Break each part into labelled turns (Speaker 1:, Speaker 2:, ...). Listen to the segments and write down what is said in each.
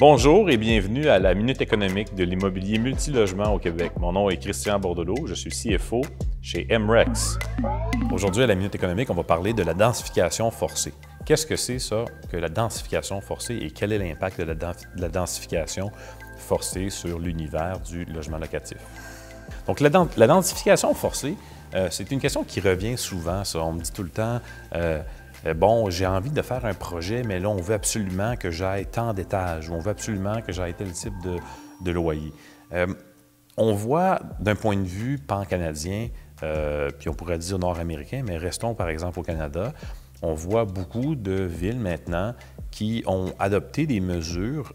Speaker 1: Bonjour et bienvenue à la Minute économique de l'immobilier multilogement au Québec. Mon nom est Christian Bordelot, je suis CFO chez MREX. Aujourd'hui, à la Minute économique, on va parler de la densification forcée. Qu'est-ce que c'est ça que la densification forcée et quel est l'impact de, la, densification forcée sur l'univers du logement locatif? Donc, la, densification forcée, euh, c'est une question qui revient souvent. Ça. On me dit tout le temps, euh, bon, j'ai envie de faire un projet, mais là, on veut absolument que j'aille tant d'étages, on veut absolument que j'aille tel type de, loyer. Euh, on voit d'un point de vue pan-canadien, euh, puis on pourrait dire nord-américain, mais restons par exemple au Canada, on voit beaucoup de villes maintenant qui ont adopté des mesures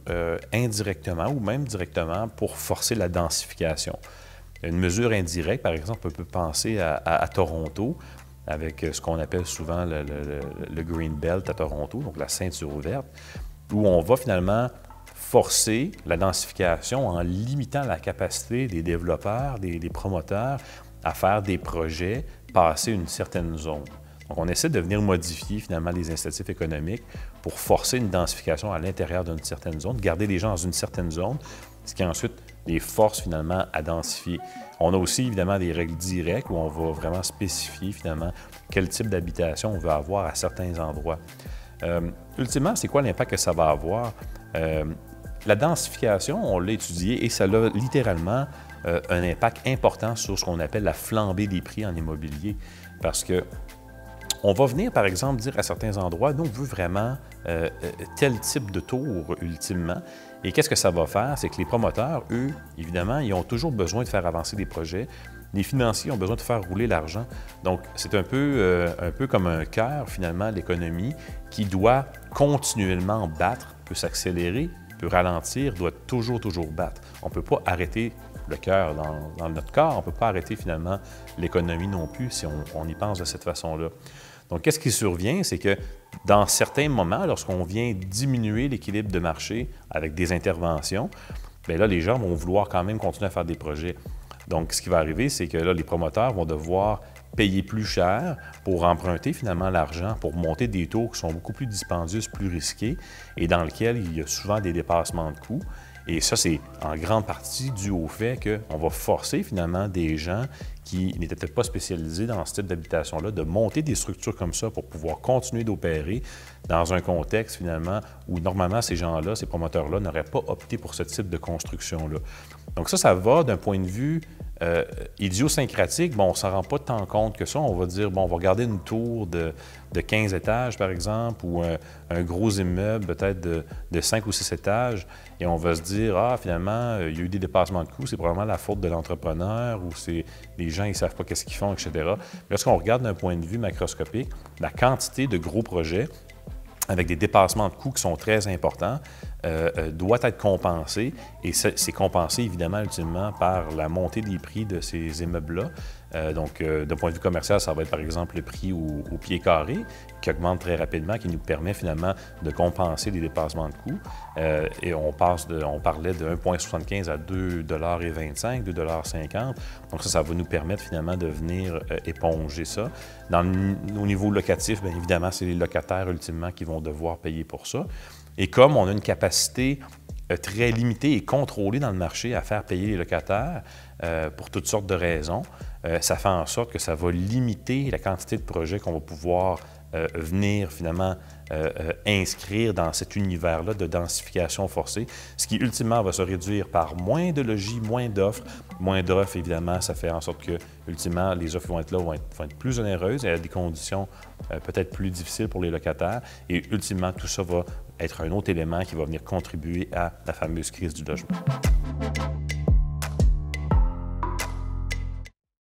Speaker 1: indirectement ou même directement pour forcer la densification. Une mesure indirecte, par exemple, on peut penser à Toronto, avec euh, ce qu'on appelle souvent le, Green Belt à Toronto, donc la ceinture ouverte, où on va finalement forcer la densification en limitant la capacité des développeurs, des, promoteurs à faire des projets passer une certaine zone. Donc, on essaie de venir modifier finalement les incitatifs économiques pour forcer une densification à l'intérieur d'une certaine zone, garder les gens dans une certaine zone, ce qui ensuite les force finalement à densifier. On a aussi évidemment des règles directes où on va vraiment spécifier finalement quel type d'habitation on veut avoir à certains endroits. Euh, ultimement, c'est quoi l'impact que ça va avoir? Euh, la densification, on l'a étudié et ça a littéralement euh, un impact important sur ce qu'on appelle la flambée des prix en immobilier. Parce que on va venir, par exemple, dire à certains endroits, nous, on veut vraiment tel type de tour ultimement. Et qu'est-ce que ça va faire? C'est que les promoteurs, eux, évidemment, ils ont toujours besoin de faire avancer des projets. Les financiers ont besoin de faire rouler l'argent. Donc, c'est un peu, euh, un peu comme un cœur, finalement, l'économie qui doit continuellement battre, peut s'accélérer, peut ralentir, doit toujours, toujours battre. On ne peut pas arrêter le cœur dans, notre corps, on ne peut pas arrêter finalement l'économie non plus si on y pense de cette façon-là. Donc, qu'est-ce qui survient? C'est que dans certains moments, lorsqu'on vient diminuer l'équilibre de marché avec des interventions, bien là, les gens vont vouloir quand même continuer à faire des projets. Donc, ce qui va arriver, c'est que là, les promoteurs vont devoir payer plus cher pour emprunter finalement l'argent, pour monter des taux qui sont beaucoup plus dispendieux, plus risqués, et dans lesquels il y a souvent des dépassements de coûts. Et ça, c'est en grande partie dû au fait qu'on va forcer finalement des gens qui n'étaient peut-être pas spécialisés dans ce type d'habitation-là de monter des structures comme ça pour pouvoir continuer d'opérer dans un contexte finalement où normalement ces gens-là, ces promoteurs-là n'auraient pas opté pour ce type de construction-là. Donc ça, ça va d'un point de vue euh, idiosyncratique, bon, on ne s'en rend pas tant compte que ça. On va dire, bon, on va regarder une tour de, 15 étages, par exemple, ou un, gros immeuble peut-être de, 5 ou 6 étages, et on va se dire, ah, finalement, euh, il y a eu des dépassements de coûts, c'est probablement la faute de l'entrepreneur, ou c'est les gens, ils savent pas qu'est-ce qu'ils font, etc. Mais lorsqu'on regarde d'un point de vue macroscopique, la quantité de gros projets avec des dépassements de coûts qui sont très importants, euh, euh, doit être compensé. Et c'est compensé évidemment ultimement par la montée des prix de ces immeubles-là. Euh, donc, d'un point de vue commercial, ça va être par exemple le prix au, pied carré qui augmente très rapidement, qui nous permet finalement de compenser les dépassements de coûts. et on, passe de, on parlait de 1,75 à 2,25 2,50 Donc ça, ça va nous permettre finalement de venir éponger ça. Au niveau locatif, bien évidemment, c'est les locataires ultimement qui vont devoir payer pour ça. Et comme on a une capacité euh, très limitée et contrôlée dans le marché à faire payer les locataires euh, pour toutes sortes de raisons, euh, ça fait en sorte que ça va limiter la quantité de projets qu'on va pouvoir venir finalement inscrire dans cet univers-là de densification forcée, ce qui ultimement va se réduire par moins de logis, moins d'offres. Moins d'offres, évidemment, ça fait en sorte que, ultimement, les offres vont être là, vont être, vont être plus onéreuses et à des conditions peut-être plus difficiles pour les locataires. Et ultimement, tout ça va être un autre élément qui va venir contribuer à la fameuse crise du logement.